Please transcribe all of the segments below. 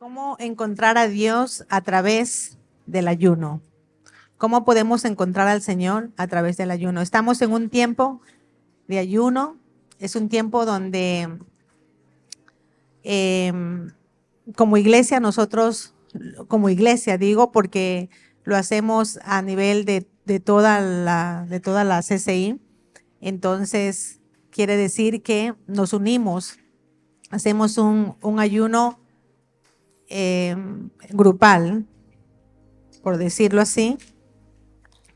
¿Cómo encontrar a Dios a través del ayuno? ¿Cómo podemos encontrar al Señor a través del ayuno? Estamos en un tiempo de ayuno, es un tiempo donde em, como iglesia nosotros, como iglesia digo, porque lo hacemos a nivel de, toda, la, de toda la CCI, entonces quiere decir que nos unimos, hacemos un, un ayuno eh, grupal, por decirlo así,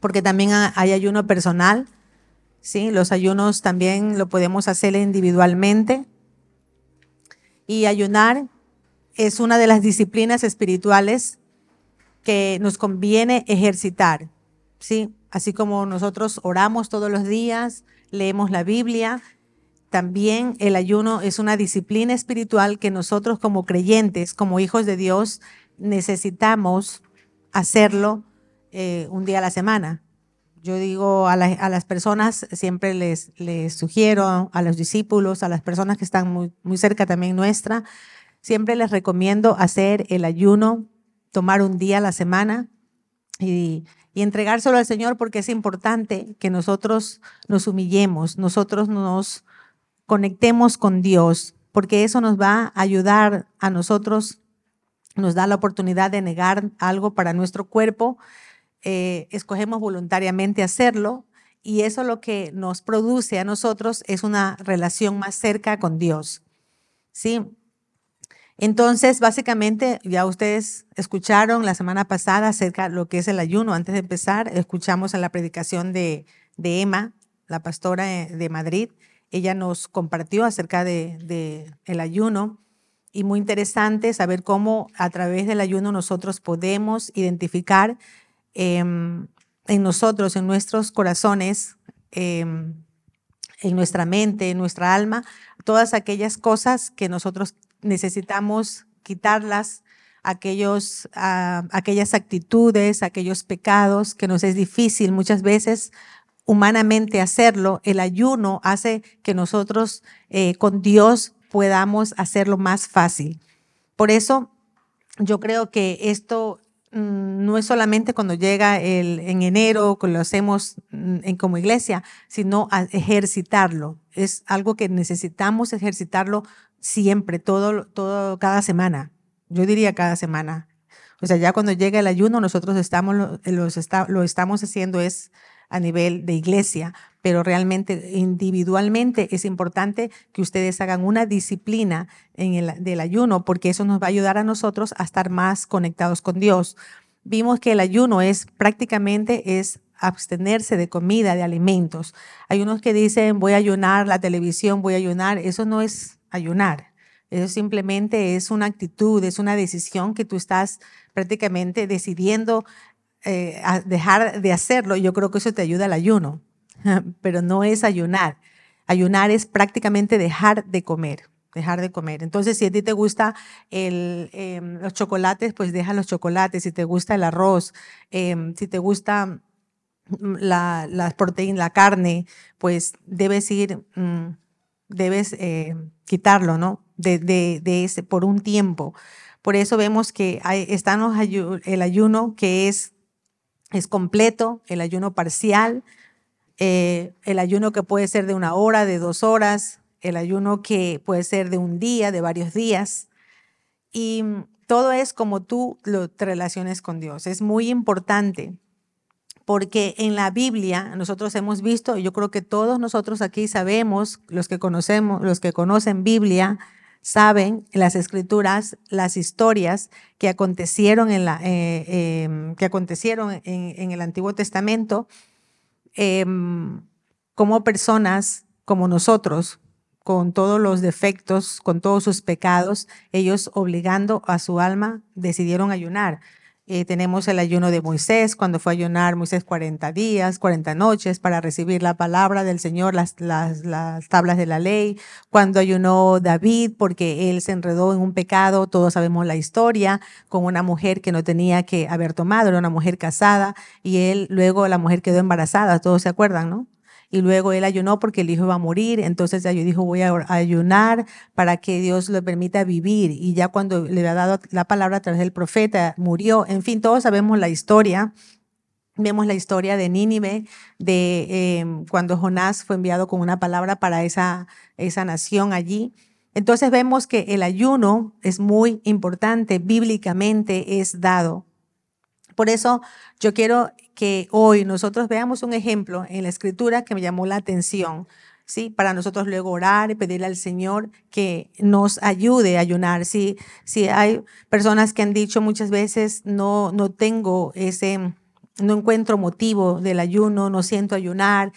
porque también hay ayuno personal, ¿sí? Los ayunos también lo podemos hacer individualmente. Y ayunar es una de las disciplinas espirituales que nos conviene ejercitar, ¿sí? Así como nosotros oramos todos los días, leemos la Biblia, también el ayuno es una disciplina espiritual que nosotros como creyentes, como hijos de Dios, necesitamos hacerlo eh, un día a la semana. Yo digo a, las personas, siempre les, les, sugiero, a los discípulos, a las personas que están muy, muy cerca también nuestra, siempre les recomiendo hacer el ayuno, tomar un día a la semana y, y entregárselo al Señor porque es importante que nosotros nos humillemos, nosotros nos conectemos con Dios, porque eso nos va a ayudar a nosotros, nos da la oportunidad de negar algo para nuestro cuerpo, eh, escogemos voluntariamente hacerlo y eso lo que nos produce a nosotros es una relación más cerca con Dios. ¿Sí? Entonces, básicamente, ya ustedes escucharon la semana pasada acerca de lo que es el ayuno. Antes de empezar, escuchamos en la predicación de, de Emma, la pastora de Madrid, ella nos compartió acerca de, ayuno. Y muy interesante saber cómo a través del ayuno nosotros podemos identificar em, en nosotros, en nuestros corazones, em, en nuestra mente, en nuestra alma, todas aquellas cosas que nosotros necesitamos quitarlas, aquellos, ah, aquellas actitudes, aquellos pecados que nos es difícil muchas veces humanamente hacerlo, el ayuno hace que nosotros eh, con Dios podamos hacerlo más fácil. Por eso yo creo que esto mm, no es solamente cuando llega el, en enero, que lo hacemos mm, en, como iglesia, sino ejercitarlo. Es algo que necesitamos ejercitarlo siempre, todo, todo, cada semana. Yo diría cada semana. O sea, ya cuando llega el ayuno, nosotros estamos, lo estamos haciendo es a nivel de iglesia, pero realmente individualmente es importante que ustedes hagan una disciplina en el, del ayuno, porque eso nos va a ayudar a nosotros a estar más conectados con Dios. Vimos que el ayuno es prácticamente es abstenerse de comida, de alimentos. Hay unos que dicen voy a ayunar la televisión, voy a ayunar. Eso no es ayunar. Eso simplemente es una actitud, es una decisión que tú estás prácticamente decidiendo eh, dejar de hacerlo, yo creo que eso te ayuda al ayuno, pero no es ayunar. Ayunar es prácticamente dejar de comer, dejar de comer. Entonces, si a ti te gusta el, em, los chocolates, pues deja los chocolates. Si te gusta el arroz, em, si te gusta mm, la, proteínas, la carne, pues debes ir, mm, debes eh, quitarlo, ¿no? De, ese, por un tiempo. Por eso vemos que hay, está el ayuno que es es completo, el ayuno parcial, eh, el ayuno que puede ser de una hora, de dos horas, el ayuno que puede ser de un día, de varios días. Y todo es como tú lo, relaciones con Dios. Es muy importante porque en la Biblia nosotros hemos visto, yo creo que todos nosotros aquí sabemos, los que conocemos, los que conocen Biblia, saben las escrituras, las historias que acontecieron en, la, eh, em, que acontecieron en, el Antiguo Testamento, em, como personas como nosotros, con todos los defectos, con todos sus pecados, ellos obligando a su alma, decidieron ayunar. Eh, tenemos el ayuno de Moisés, cuando fue a ayunar Moisés 40 días, 40 noches para recibir la palabra del Señor, las, las, las, tablas de la ley. Cuando ayunó David, porque él se enredó en un pecado, todos sabemos la historia, con una mujer que no tenía que haber tomado, era una mujer casada, y él luego la mujer quedó embarazada, todos se acuerdan, ¿no? Y luego él ayunó porque el hijo iba a morir, entonces yo dijo voy a ayunar para que Dios le permita vivir y ya cuando le había dado la palabra a través del profeta murió, en fin, todos sabemos la historia. Vemos la historia de Nínive, de em, cuando Jonás fue enviado con una palabra para esa, esa nación allí. Entonces vemos que el ayuno es muy importante, bíblicamente es dado. Por eso yo quiero que hoy nosotros veamos un ejemplo en la escritura que me llamó la atención, ¿sí? Para nosotros luego orar y pedirle al Señor que nos ayude a ayunar. Si, si hay personas que han dicho muchas veces, no, no tengo ese, no encuentro motivo del ayuno, no siento ayunar.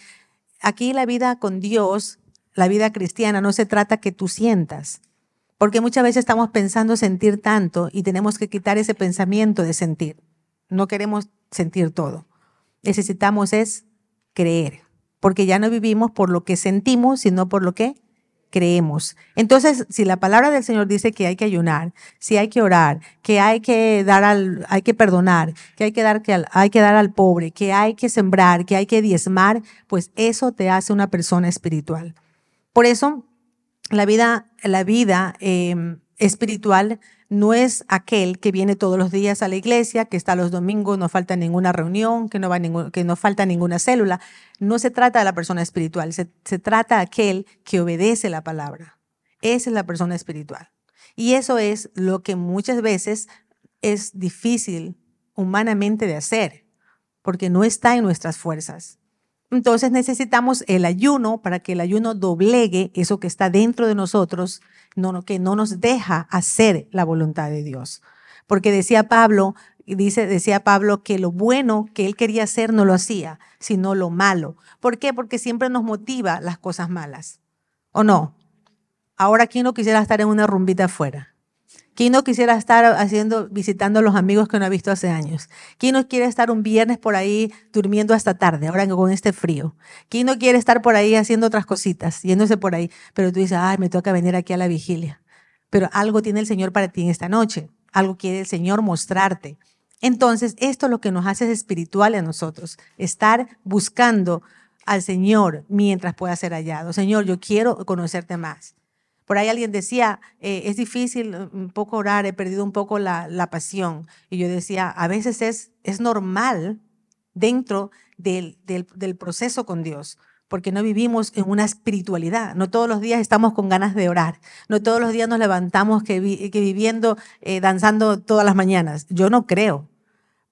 Aquí la vida con Dios la vida cristiana no se trata que tú sientas, porque muchas veces estamos pensando sentir tanto y tenemos que quitar ese pensamiento de sentir. No queremos sentir todo. Necesitamos es creer, porque ya no vivimos por lo que sentimos, sino por lo que creemos. Entonces, si la palabra del Señor dice que hay que ayunar, si hay que orar, que hay que dar al, hay que perdonar, que hay que dar que hay que dar al pobre, que hay que sembrar, que hay que diezmar, pues eso te hace una persona espiritual. Por eso, la vida, la vida em, espiritual no es aquel que viene todos los días a la iglesia, que está los domingos, no falta ninguna reunión, que no, va que no falta ninguna célula. No se trata de la persona espiritual, se, se trata de aquel que obedece la palabra. Esa es la persona espiritual. Y eso es lo que muchas veces es difícil humanamente de hacer, porque no está en nuestras fuerzas. Entonces necesitamos el ayuno para que el ayuno doblegue eso que está dentro de nosotros, no, que no nos deja hacer la voluntad de Dios. Porque decía Pablo, dice, decía Pablo que lo bueno que él quería hacer no lo hacía, sino lo malo. ¿Por qué? Porque siempre nos motiva las cosas malas. ¿O no? Ahora, ¿quién no quisiera estar en una rumbita afuera? ¿Quién no quisiera estar haciendo, visitando a los amigos que no ha visto hace años? ¿Quién no quiere estar un viernes por ahí durmiendo hasta tarde, ahora con este frío? ¿Quién no quiere estar por ahí haciendo otras cositas, yéndose por ahí? Pero tú dices, ay, me toca venir aquí a la vigilia. Pero algo tiene el Señor para ti en esta noche. Algo quiere el Señor mostrarte. Entonces, esto es lo que nos hace espiritual a nosotros. Estar buscando al Señor mientras pueda ser hallado. Señor, yo quiero conocerte más. Por ahí alguien decía, eh, es difícil uh, un poco orar, he perdido un poco la, pasión. Y yo decía, a veces es, es normal dentro del, del, proceso con Dios porque no vivimos en una espiritualidad. No todos los días estamos con ganas de orar. No todos los días nos levantamos que, viviendo, eh, danzando todas las mañanas. Yo no creo,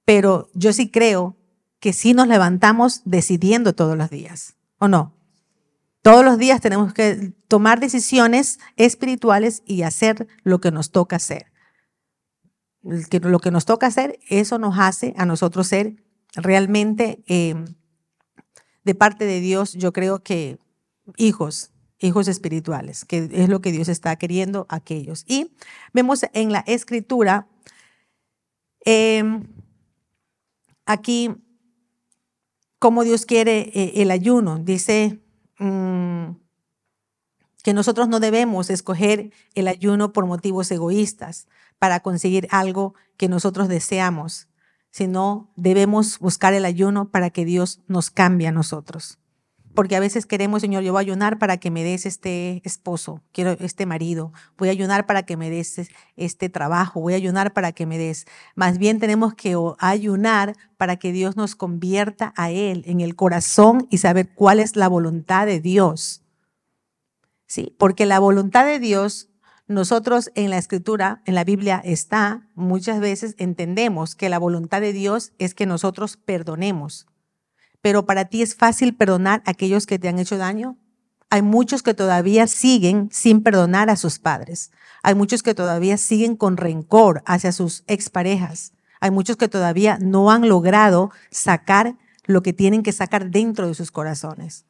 pero yo sí creo que sí nos levantamos decidiendo todos los días, ¿o no? Todos los días tenemos que tomar decisiones espirituales y hacer lo que nos toca hacer. Lo que nos toca hacer, eso nos hace a nosotros ser realmente em, de parte de Dios, yo creo que hijos, hijos espirituales, que es lo que Dios está queriendo a aquellos. Y vemos en la escritura, em, aquí, cómo Dios quiere eh, el ayuno. Dice Mm, que nosotros no debemos escoger el ayuno por motivos egoístas para conseguir algo que nosotros deseamos, sino debemos buscar el ayuno para que Dios nos cambie a nosotros porque a veces queremos, Señor, yo voy a ayunar para que me des este esposo, quiero este marido, voy a ayunar para que me des este trabajo, voy a ayunar para que me des. Más bien tenemos que ayunar para que Dios nos convierta a Él en el corazón y saber cuál es la voluntad de Dios. Sí, porque la voluntad de Dios, nosotros en la escritura, en la Biblia está, muchas veces entendemos que la voluntad de Dios es que nosotros perdonemos pero para ti es fácil perdonar a aquellos que te han hecho daño. Hay muchos que todavía siguen sin perdonar a sus padres. Hay muchos que todavía siguen con rencor hacia sus exparejas. Hay muchos que todavía no han logrado sacar lo que tienen que sacar dentro de sus corazones.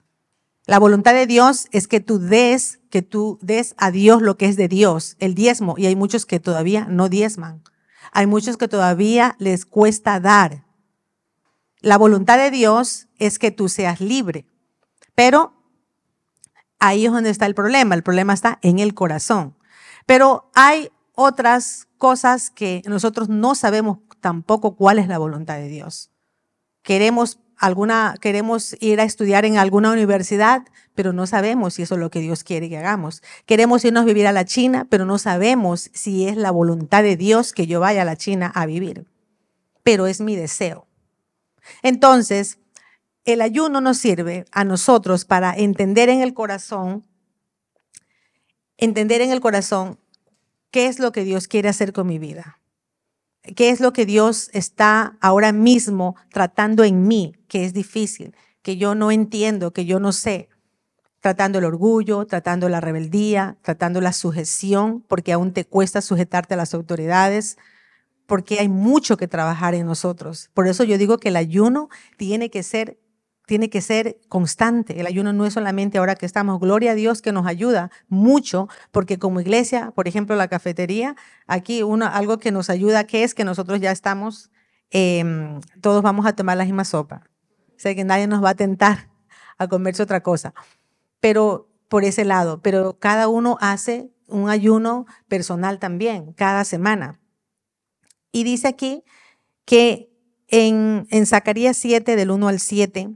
La voluntad de Dios es que tú des, que tú des a Dios lo que es de Dios, el diezmo, y hay muchos que todavía no diezman. Hay muchos que todavía les cuesta dar. La voluntad de Dios es que tú seas libre, pero ahí es donde está el problema. El problema está en el corazón. Pero hay otras cosas que nosotros no sabemos tampoco cuál es la voluntad de Dios. Queremos alguna, queremos ir a estudiar en alguna universidad, pero no sabemos si eso es lo que Dios quiere que hagamos. Queremos irnos a vivir a la China, pero no sabemos si es la voluntad de Dios que yo vaya a la China a vivir. Pero es mi deseo. Entonces, el ayuno nos sirve a nosotros para entender en el corazón, entender en el corazón qué es lo que Dios quiere hacer con mi vida. ¿Qué es lo que Dios está ahora mismo tratando en mí, que es difícil, que yo no entiendo, que yo no sé? Tratando el orgullo, tratando la rebeldía, tratando la sujeción, porque aún te cuesta sujetarte a las autoridades, porque hay mucho que trabajar en nosotros. Por eso yo digo que el ayuno tiene que ser tiene que ser constante. El ayuno no es solamente ahora que estamos. Gloria a Dios que nos ayuda mucho, porque como iglesia, por ejemplo, la cafetería, aquí uno, algo que nos ayuda, que es que nosotros ya estamos, em, todos vamos a tomar la misma sopa. O sea que nadie nos va a tentar a comerse otra cosa. Pero por ese lado, pero cada uno hace un ayuno personal también, cada semana. Y dice aquí que en, en Zacarías 7, del 1 al 7,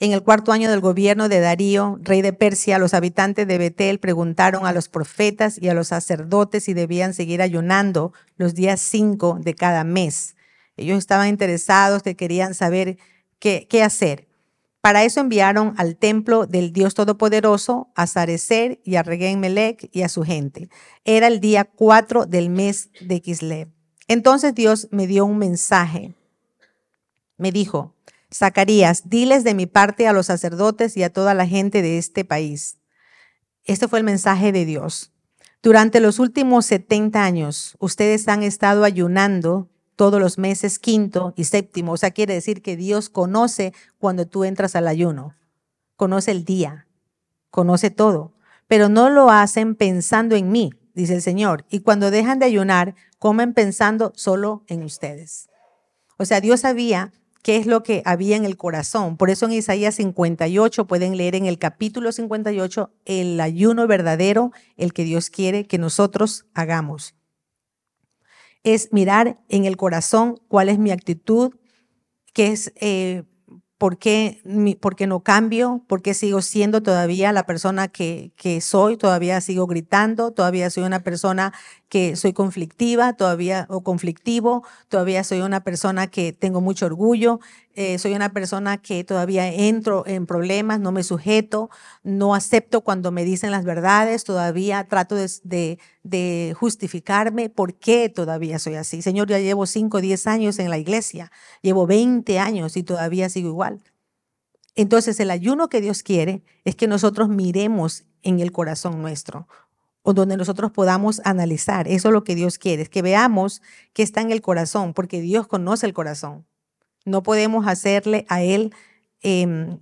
en el cuarto año del gobierno de Darío, rey de Persia, los habitantes de Betel preguntaron a los profetas y a los sacerdotes si debían seguir ayunando los días cinco de cada mes. Ellos estaban interesados, que querían saber qué, qué hacer. Para eso enviaron al templo del Dios Todopoderoso a Sarecer y a Regén Melech y a su gente. Era el día cuatro del mes de Kislev. Entonces Dios me dio un mensaje. Me dijo, Zacarías, diles de mi parte a los sacerdotes y a toda la gente de este país. Este fue el mensaje de Dios. Durante los últimos 70 años, ustedes han estado ayunando todos los meses quinto y séptimo. O sea, quiere decir que Dios conoce cuando tú entras al ayuno. Conoce el día, conoce todo. Pero no lo hacen pensando en mí, dice el Señor. Y cuando dejan de ayunar, comen pensando solo en ustedes. O sea, Dios sabía qué es lo que había en el corazón. Por eso en Isaías 58 pueden leer en el capítulo 58 el ayuno verdadero, el que Dios quiere que nosotros hagamos. Es mirar en el corazón cuál es mi actitud, qué es eh, ¿Por qué, no cambio? ¿Por qué sigo siendo todavía la persona que, que, soy? Todavía sigo gritando, todavía soy una persona que soy conflictiva, todavía o conflictivo, todavía soy una persona que tengo mucho orgullo, eh, soy una persona que todavía entro en problemas, no me sujeto, no acepto cuando me dicen las verdades, todavía trato de, de, justificarme por qué todavía soy así. Señor, ya llevo 5 o 10 años en la iglesia, llevo 20 años y todavía sigo igual. Entonces el ayuno que Dios quiere es que nosotros miremos en el corazón nuestro, o donde nosotros podamos analizar. Eso es lo que Dios quiere, es que veamos qué está en el corazón, porque Dios conoce el corazón. No podemos hacerle a Él em,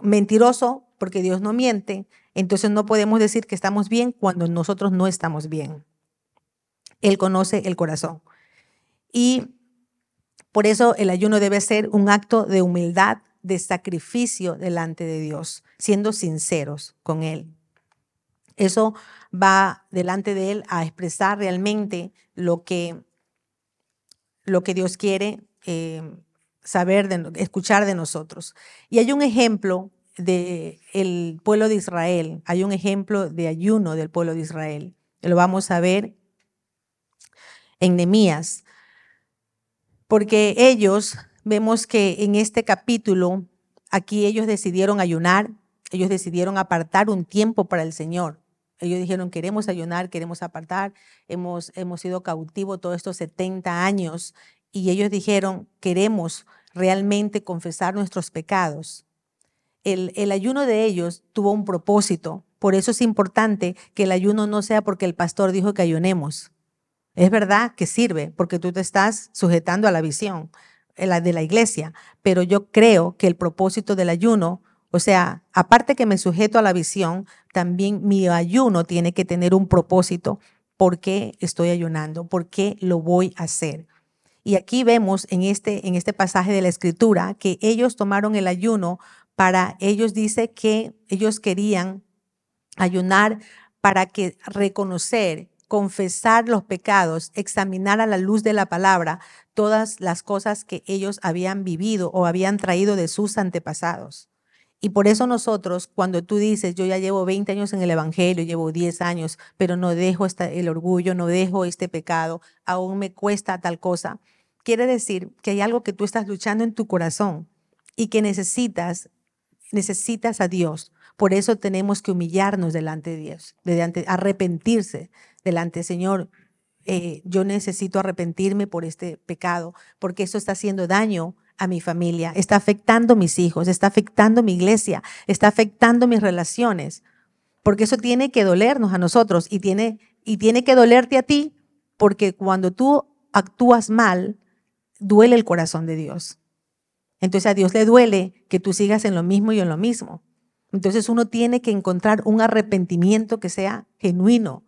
mentiroso porque Dios no miente. Entonces no podemos decir que estamos bien cuando nosotros no estamos bien. Él conoce el corazón. Y por eso el ayuno debe ser un acto de humildad, de sacrificio delante de Dios, siendo sinceros con Él. Eso va delante de Él a expresar realmente lo que, lo que Dios quiere em, saber, de, escuchar de nosotros. Y hay un ejemplo del el pueblo de Israel, hay un ejemplo de ayuno del pueblo de Israel. Lo vamos a ver en Nemías, porque ellos, vemos que en este capítulo, aquí ellos decidieron ayunar, ellos decidieron apartar un tiempo para el Señor. Ellos dijeron, queremos ayunar, queremos apartar, hemos, hemos sido cautivos todos estos 70 años y ellos dijeron, queremos realmente confesar nuestros pecados. El, el, ayuno de ellos tuvo un propósito. Por eso es importante que el ayuno no sea porque el pastor dijo que ayunemos. Es verdad que sirve porque tú te estás sujetando a la visión la de la iglesia, pero yo creo que el propósito del ayuno, o sea, aparte que me sujeto a la visión, también mi ayuno tiene que tener un propósito. ¿Por qué estoy ayunando? ¿Por qué lo voy a hacer? Y aquí vemos en este, en este pasaje de la escritura que ellos tomaron el ayuno para, ellos dice que ellos querían ayunar para que reconocer confesar los pecados, examinar a la luz de la palabra todas las cosas que ellos habían vivido o habían traído de sus antepasados. Y por eso nosotros, cuando tú dices, yo ya llevo 20 años en el Evangelio, llevo 10 años, pero no dejo el orgullo, no dejo este pecado, aún me cuesta tal cosa, quiere decir que hay algo que tú estás luchando en tu corazón y que necesitas, necesitas a Dios. Por eso tenemos que humillarnos delante de Dios, delante, arrepentirse delante, Señor, eh, yo necesito arrepentirme por este pecado, porque eso está haciendo daño a mi familia, está afectando a mis hijos, está afectando a mi iglesia, está afectando mis relaciones, porque eso tiene que dolernos a nosotros y tiene, y tiene que dolerte a ti, porque cuando tú actúas mal, duele el corazón de Dios. Entonces a Dios le duele que tú sigas en lo mismo y en lo mismo. Entonces uno tiene que encontrar un arrepentimiento que sea genuino,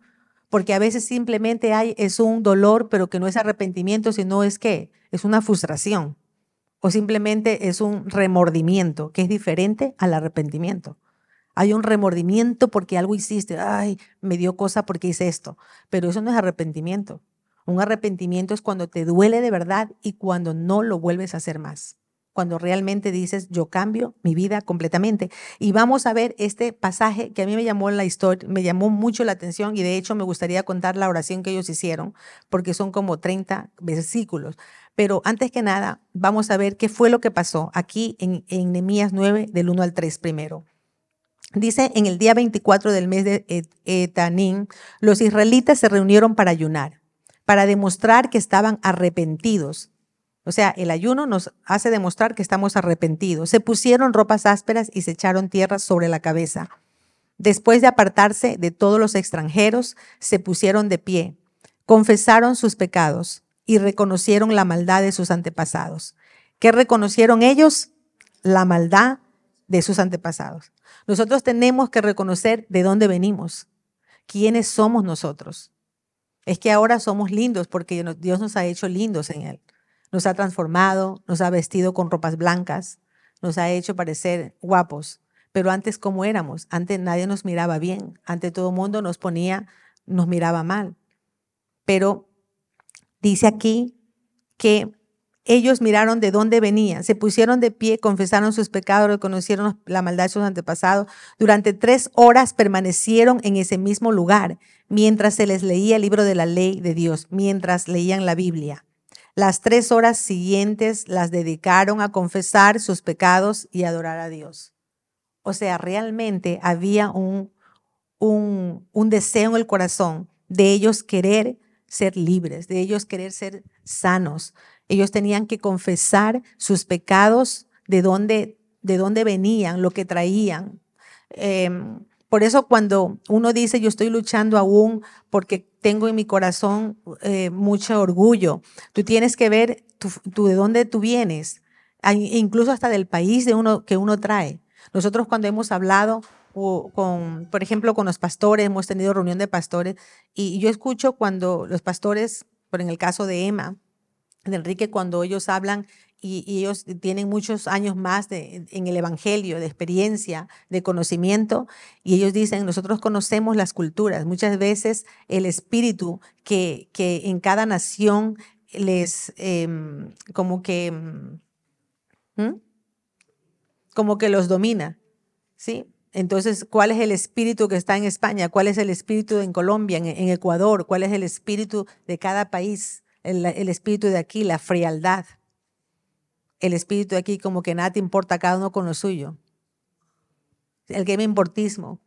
porque a veces simplemente hay es un dolor, pero que no es arrepentimiento, sino es que es una frustración o simplemente es un remordimiento, que es diferente al arrepentimiento. Hay un remordimiento porque algo hiciste, ay, me dio cosa porque hice esto, pero eso no es arrepentimiento. Un arrepentimiento es cuando te duele de verdad y cuando no lo vuelves a hacer más. Cuando realmente dices, yo cambio mi vida completamente. Y vamos a ver este pasaje que a mí me llamó la historia, me llamó mucho la atención y de hecho me gustaría contar la oración que ellos hicieron, porque son como 30 versículos. Pero antes que nada, vamos a ver qué fue lo que pasó aquí en, en Nehemías 9, del 1 al 3 primero. Dice, en el día 24 del mes de Etanín, los israelitas se reunieron para ayunar, para demostrar que estaban arrepentidos. O sea, el ayuno nos hace demostrar que estamos arrepentidos. Se pusieron ropas ásperas y se echaron tierra sobre la cabeza. Después de apartarse de todos los extranjeros, se pusieron de pie, confesaron sus pecados y reconocieron la maldad de sus antepasados. ¿Qué reconocieron ellos? La maldad de sus antepasados. Nosotros tenemos que reconocer de dónde venimos, quiénes somos nosotros. Es que ahora somos lindos porque Dios nos ha hecho lindos en Él. Nos ha transformado, nos ha vestido con ropas blancas, nos ha hecho parecer guapos. Pero antes, ¿cómo éramos? Antes nadie nos miraba bien. Antes todo mundo nos ponía, nos miraba mal. Pero Dice aquí que ellos miraron de dónde venían, se pusieron de pie, confesaron sus pecados, reconocieron la maldad de sus antepasados. Durante tres horas permanecieron en ese mismo lugar mientras se les leía el libro de la ley de Dios, mientras leían la Biblia. Las tres horas siguientes las dedicaron a confesar sus pecados y adorar a Dios. O sea, realmente había un, un, deseo en el corazón de ellos querer ser libres, de ellos querer ser sanos. Ellos tenían que confesar sus pecados, de dónde, de dónde venían, lo que traían. Em, por eso cuando uno dice, yo estoy luchando aún porque tengo en mi corazón eh, mucho orgullo, tú tienes que ver tú, de dónde tú vienes, incluso hasta del país de uno, que uno trae. Nosotros cuando hemos hablado con, por ejemplo, con los pastores, hemos tenido reunión de pastores, y yo escucho cuando los pastores, por en el caso de Emma, de Enrique, cuando ellos hablan y, ellos tienen muchos años más en el Evangelio, de experiencia, de conocimiento, y ellos dicen, nosotros conocemos las culturas, muchas veces el espíritu que, que en cada nación les, em, como que, ¿Mm? como que los domina, ¿sí? Entonces, ¿cuál es el espíritu que está en España? ¿Cuál es el espíritu en Colombia, en, Ecuador? ¿Cuál es el espíritu de cada país? El, espíritu de aquí, la frialdad. El espíritu de aquí, como que nada te importa cada uno con lo suyo. El game importismo.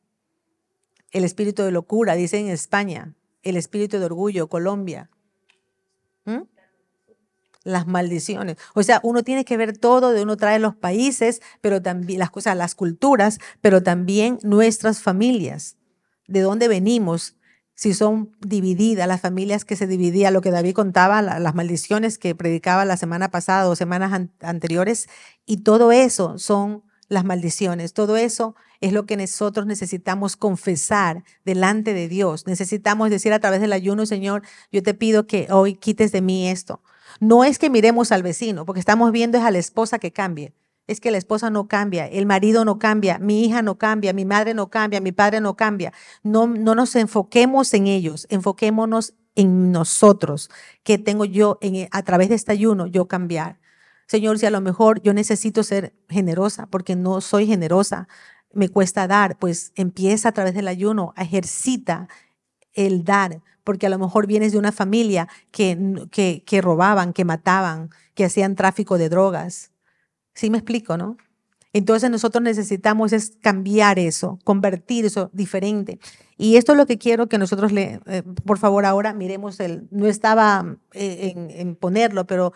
El espíritu de locura, dice en España. El espíritu de orgullo, Colombia. ¿Mm? las maldiciones. O sea, uno tiene que ver todo, de uno trae los países, pero también las cosas, las culturas, pero también nuestras familias, de dónde venimos, si son divididas, las familias que se dividían, lo que David contaba, las maldiciones que predicaba la semana pasada o semanas anteriores, y todo eso son las maldiciones, todo eso es lo que nosotros necesitamos confesar delante de Dios. Necesitamos decir a través del ayuno, Señor, yo te pido que hoy quites de mí esto. No es que miremos al vecino, porque estamos viendo es a la esposa que cambie. Es que la esposa no cambia, el marido no cambia, mi hija no cambia, mi madre no cambia, mi padre no cambia. No, no nos enfoquemos en ellos, enfoquémonos en nosotros. que tengo yo en, a través de este ayuno? Yo cambiar. Señor, si a lo mejor yo necesito ser generosa porque no soy generosa, me cuesta dar, pues empieza a través del ayuno, ejercita el dar, porque a lo mejor vienes de una familia que, que, que robaban, que mataban, que hacían tráfico de drogas. ¿Sí me explico, no? Entonces nosotros necesitamos es cambiar eso, convertir eso diferente. Y esto es lo que quiero que nosotros le, eh, por favor, ahora miremos el, no estaba eh, en, ponerlo, pero,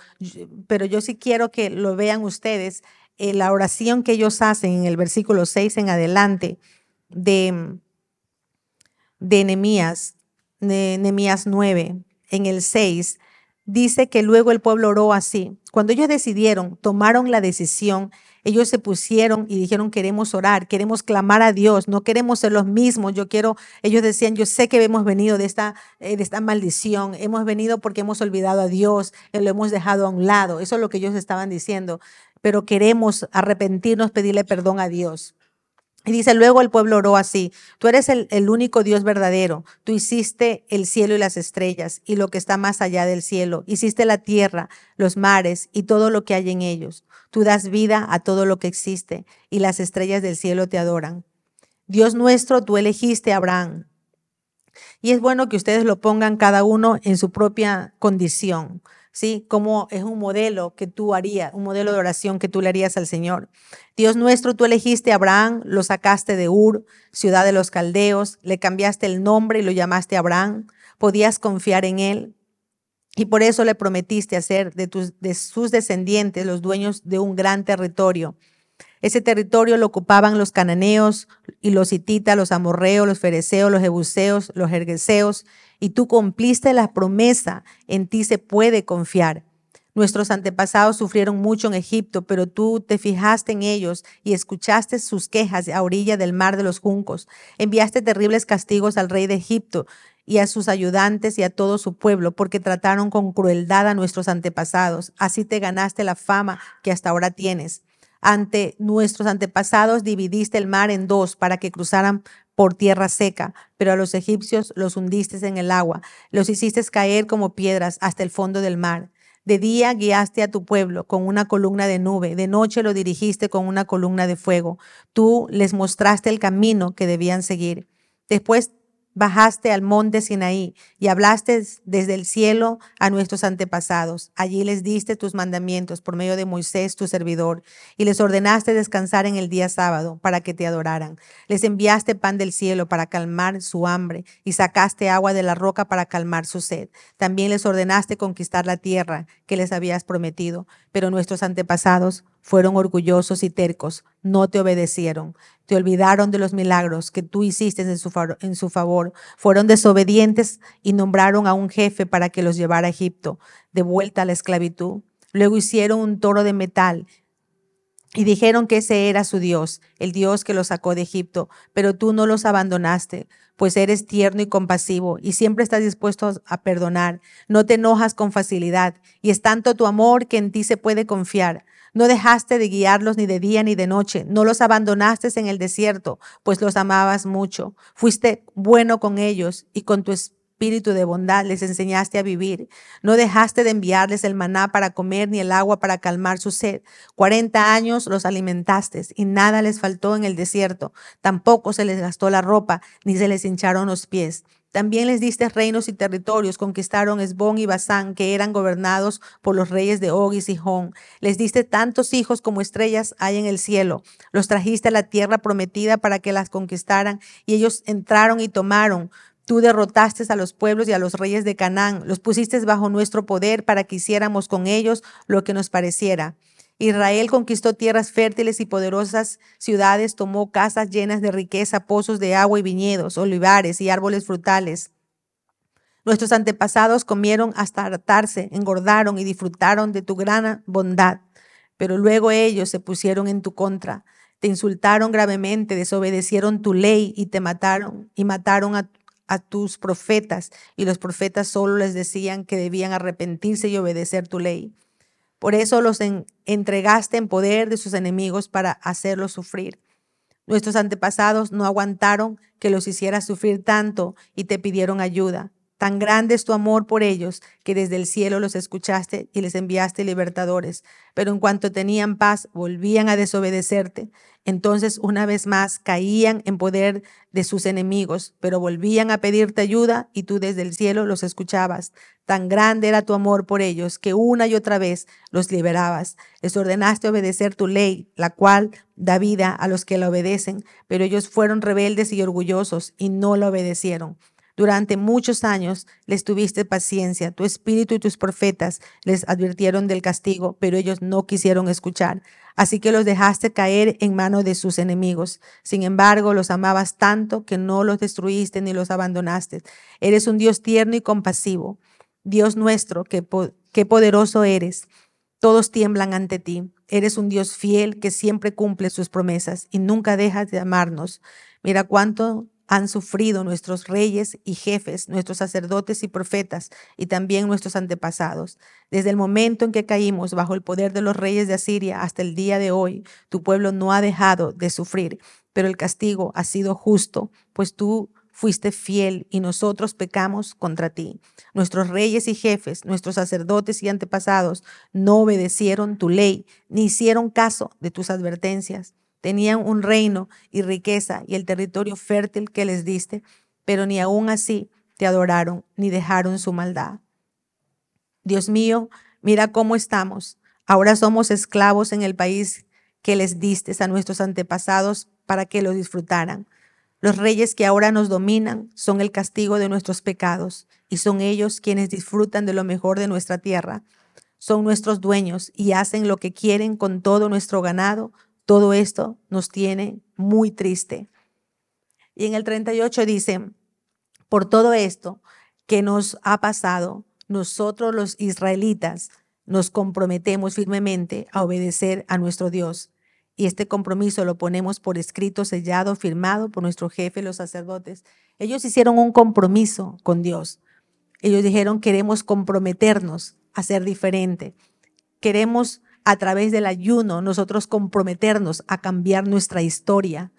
pero yo sí quiero que lo vean ustedes, eh, la oración que ellos hacen en el versículo 6 en adelante de, de Nehemías, Nehemías 9, en el 6, dice que luego el pueblo oró así. Cuando ellos decidieron, tomaron la decisión, ellos se pusieron y dijeron, queremos orar, queremos clamar a Dios, no queremos ser los mismos. Yo quiero, ellos decían, yo sé que hemos venido de esta, eh, de esta maldición, hemos venido porque hemos olvidado a Dios, eh, lo hemos dejado a un lado. Eso es lo que ellos estaban diciendo, pero queremos arrepentirnos, pedirle perdón a Dios. Y dice, luego el pueblo oró así, tú eres el, el, único Dios verdadero, tú hiciste el cielo y las estrellas y lo que está más allá del cielo, hiciste la tierra, los mares y todo lo que hay en ellos. Tú das vida a todo lo que existe y las estrellas del cielo te adoran. Dios nuestro, tú elegiste a Abraham. Y es bueno que ustedes lo pongan cada uno en su propia condición. ¿Sí? Como es un modelo que tú harías, un modelo de oración que tú le harías al Señor. Dios nuestro, tú elegiste a Abraham, lo sacaste de Ur, ciudad de los caldeos, le cambiaste el nombre y lo llamaste Abraham. Podías confiar en él. Y por eso le prometiste hacer de, de sus descendientes los dueños de un gran territorio. Ese territorio lo ocupaban los cananeos y los hititas, los amorreos, los fereceos, los jebuseos, los jergueseos y tú cumpliste la promesa, en ti se puede confiar. Nuestros antepasados sufrieron mucho en Egipto, pero tú te fijaste en ellos y escuchaste sus quejas a orilla del mar de los juncos. Enviaste terribles castigos al rey de Egipto y a sus ayudantes y a todo su pueblo, porque trataron con crueldad a nuestros antepasados. Así te ganaste la fama que hasta ahora tienes. Ante nuestros antepasados dividiste el mar en dos para que cruzaran por tierra seca, pero a los egipcios los hundiste en el agua, los hiciste caer como piedras hasta el fondo del mar. De día guiaste a tu pueblo con una columna de nube, de noche lo dirigiste con una columna de fuego. Tú les mostraste el camino que debían seguir. Después bajaste al monte Sinaí y hablaste desde el cielo a nuestros antepasados. Allí les diste tus mandamientos por medio de Moisés, tu servidor, y les ordenaste descansar en el día sábado para que te adoraran. Les enviaste pan del cielo para calmar su hambre y sacaste agua de la roca para calmar su sed. También les ordenaste conquistar la tierra que les habías prometido, pero nuestros antepasados fueron orgullosos y tercos, no te obedecieron, te olvidaron de los milagros que tú hiciste en su, favor, fueron desobedientes y nombraron a un jefe para que los llevara a Egipto, de vuelta a la esclavitud. Luego hicieron un toro de metal y dijeron que ese era su Dios, el Dios que los sacó de Egipto, pero tú no los abandonaste, pues eres tierno y compasivo y siempre estás dispuesto a perdonar, no te enojas con facilidad y es tanto tu amor que en ti se puede confiar. No dejaste de guiarlos ni de día ni de noche, no los abandonaste en el desierto, pues los amabas mucho. Fuiste bueno con ellos y con tu espíritu de bondad les enseñaste a vivir. No dejaste de enviarles el maná para comer ni el agua para calmar su sed. Cuarenta años los alimentaste y nada les faltó en el desierto. Tampoco se les gastó la ropa ni se les hincharon los pies. También les diste reinos y territorios, conquistaron Esbón y Basán, que eran gobernados por los reyes de Og y Sihón. Les diste tantos hijos como estrellas hay en el cielo. Los trajiste a la tierra prometida para que las conquistaran, y ellos entraron y tomaron. Tú derrotaste a los pueblos y a los reyes de Canaán, los pusiste bajo nuestro poder para que hiciéramos con ellos lo que nos pareciera. Israel conquistó tierras fértiles y poderosas ciudades, tomó casas llenas de riqueza, pozos de agua y viñedos, olivares y árboles frutales. Nuestros antepasados comieron hasta hartarse, engordaron y disfrutaron de tu gran bondad, pero luego ellos se pusieron en tu contra, te insultaron gravemente, desobedecieron tu ley y te mataron y mataron a, a tus profetas, y los profetas solo les decían que debían arrepentirse y obedecer tu ley. Por eso los entregaste en poder de sus enemigos para hacerlos sufrir. Nuestros antepasados no aguantaron que los hicieras sufrir tanto y te pidieron ayuda. Tan grande es tu amor por ellos que desde el cielo los escuchaste y les enviaste libertadores. Pero en cuanto tenían paz, volvían a desobedecerte. Entonces una vez más caían en poder de sus enemigos, pero volvían a pedirte ayuda y tú desde el cielo los escuchabas. Tan grande era tu amor por ellos que una y otra vez los liberabas. Les ordenaste obedecer tu ley, la cual da vida a los que la obedecen, pero ellos fueron rebeldes y orgullosos y no la obedecieron. Durante muchos años les tuviste paciencia, tu espíritu y tus profetas les advirtieron del castigo, pero ellos no quisieron escuchar. Así que los dejaste caer en manos de sus enemigos. Sin embargo, los amabas tanto que no los destruiste ni los abandonaste. Eres un Dios tierno y compasivo. Dios nuestro, qué, qué poderoso eres. Todos tiemblan ante ti. Eres un Dios fiel que siempre cumple sus promesas y nunca dejas de amarnos. Mira cuánto han sufrido nuestros reyes y jefes, nuestros sacerdotes y profetas, y también nuestros antepasados. Desde el momento en que caímos bajo el poder de los reyes de Asiria hasta el día de hoy, tu pueblo no ha dejado de sufrir, pero el castigo ha sido justo, pues tú fuiste fiel y nosotros pecamos contra ti. Nuestros reyes y jefes, nuestros sacerdotes y antepasados no obedecieron tu ley, ni hicieron caso de tus advertencias. Tenían un reino y riqueza y el territorio fértil que les diste, pero ni aún así te adoraron ni dejaron su maldad. Dios mío, mira cómo estamos. Ahora somos esclavos en el país que les diste a nuestros antepasados para que lo disfrutaran. Los reyes que ahora nos dominan son el castigo de nuestros pecados y son ellos quienes disfrutan de lo mejor de nuestra tierra. Son nuestros dueños y hacen lo que quieren con todo nuestro ganado, todo esto nos tiene muy triste. Y en el 38 dice, por todo esto que nos ha pasado, nosotros los israelitas nos comprometemos firmemente a obedecer a nuestro Dios. Y este compromiso lo ponemos por escrito, sellado, firmado por nuestro jefe, los sacerdotes. Ellos hicieron un compromiso con Dios. Ellos dijeron, queremos comprometernos a ser diferente. Queremos a través del ayuno nosotros comprometernos a cambiar nuestra historia,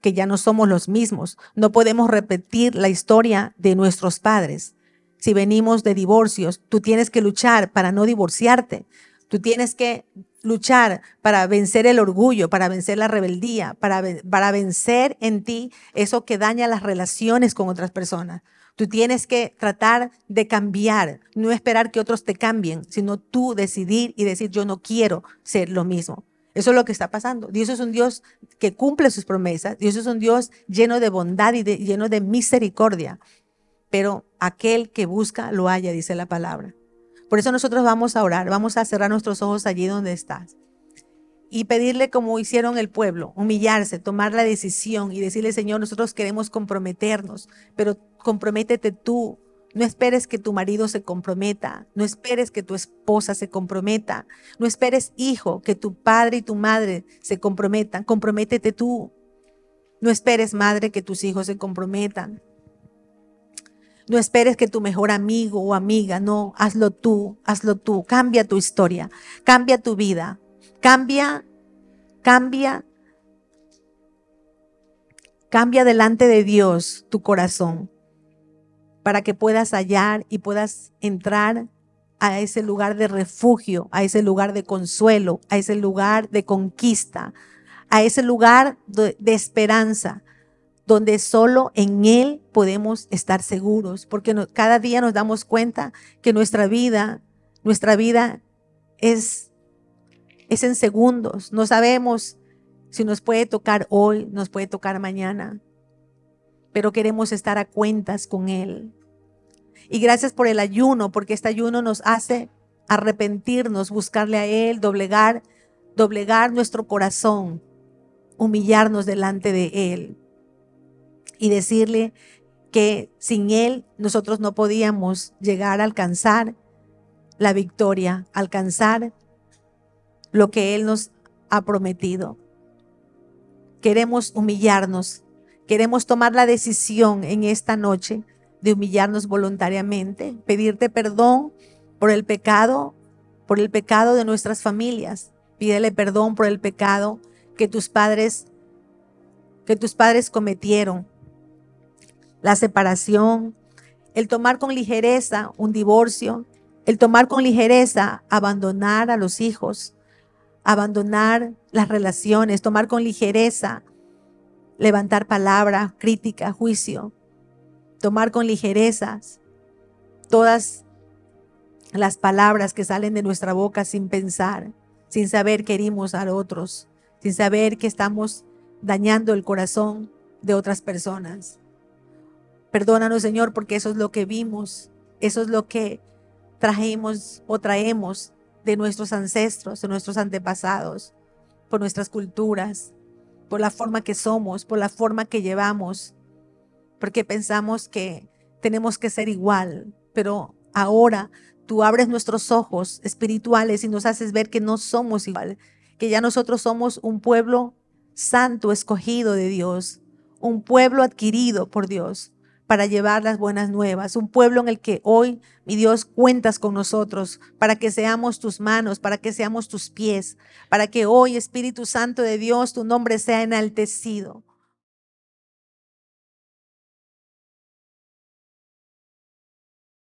que ya no somos los mismos. No podemos repetir la historia de nuestros padres. Si venimos de divorcios, tú tienes que luchar para no divorciarte. Tú tienes que luchar para vencer el orgullo, para vencer la rebeldía, para, para vencer en ti eso que daña las relaciones con otras personas. Tú tienes que tratar de cambiar, no esperar que otros te cambien, sino tú decidir y decir, yo no quiero ser lo mismo. Eso es lo que está pasando. Dios es un Dios que cumple sus promesas. Dios es un Dios lleno de bondad y lleno de misericordia. Pero aquel que busca lo haya, dice la palabra. Por eso nosotros vamos a orar, vamos a cerrar nuestros ojos allí donde estás y pedirle como hicieron el pueblo, humillarse, tomar la decisión y decirle, Señor, nosotros queremos comprometernos, pero comprométete tú. No esperes que tu marido se comprometa, no esperes que tu esposa se comprometa, no esperes, hijo, que tu padre y tu madre se comprometan, comprométete tú. No esperes, madre, que tus hijos se comprometan. No esperes que tu mejor amigo o amiga, no, hazlo tú, hazlo tú, cambia tu historia, cambia tu vida, Cambia, cambia, cambia delante de Dios tu corazón para que puedas hallar y puedas entrar a ese lugar de refugio, a ese lugar de consuelo, a ese lugar de conquista, a ese lugar de, esperanza, donde solo en Él podemos estar seguros, porque cada día nos damos cuenta que nuestra vida, nuestra vida es es en segundos. No sabemos si nos puede tocar hoy, nos puede tocar mañana, pero queremos estar a cuentas con Él. Y gracias por el ayuno, porque este ayuno nos hace arrepentirnos, buscarle a Él, doblegar, doblegar nuestro corazón, humillarnos delante de Él y decirle que sin Él nosotros no podíamos llegar a alcanzar la victoria, alcanzar lo que Él nos ha prometido. Queremos humillarnos, queremos tomar la decisión en esta noche de humillarnos voluntariamente, pedirte perdón por el pecado, por el pecado de nuestras familias. Pídele perdón por el pecado que tus padres que tus padres cometieron. La separación, el tomar con ligereza un divorcio, el tomar con ligereza abandonar a los hijos, abandonar las relaciones, tomar con ligereza levantar palabra, crítica, juicio, tomar con ligerezas todas las palabras que salen de nuestra boca sin pensar, sin saber que herimos a otros, sin saber que estamos dañando el corazón de otras personas. Perdónanos, Señor, porque eso es lo que vimos, eso es lo que trajimos o traemos de nuestros ancestros, de nuestros antepasados, por nuestras culturas, por la forma que somos, por la forma que llevamos, porque pensamos que tenemos que ser igual, pero ahora tú abres nuestros ojos espirituales y nos haces ver que no somos igual, que ya nosotros somos un pueblo santo, escogido de Dios, un pueblo adquirido por Dios para llevar las buenas nuevas, un pueblo en el que hoy, mi Dios, cuentas con nosotros para que seamos tus manos, para que seamos tus pies, para que hoy, Espíritu Santo de Dios, tu nombre sea enaltecido.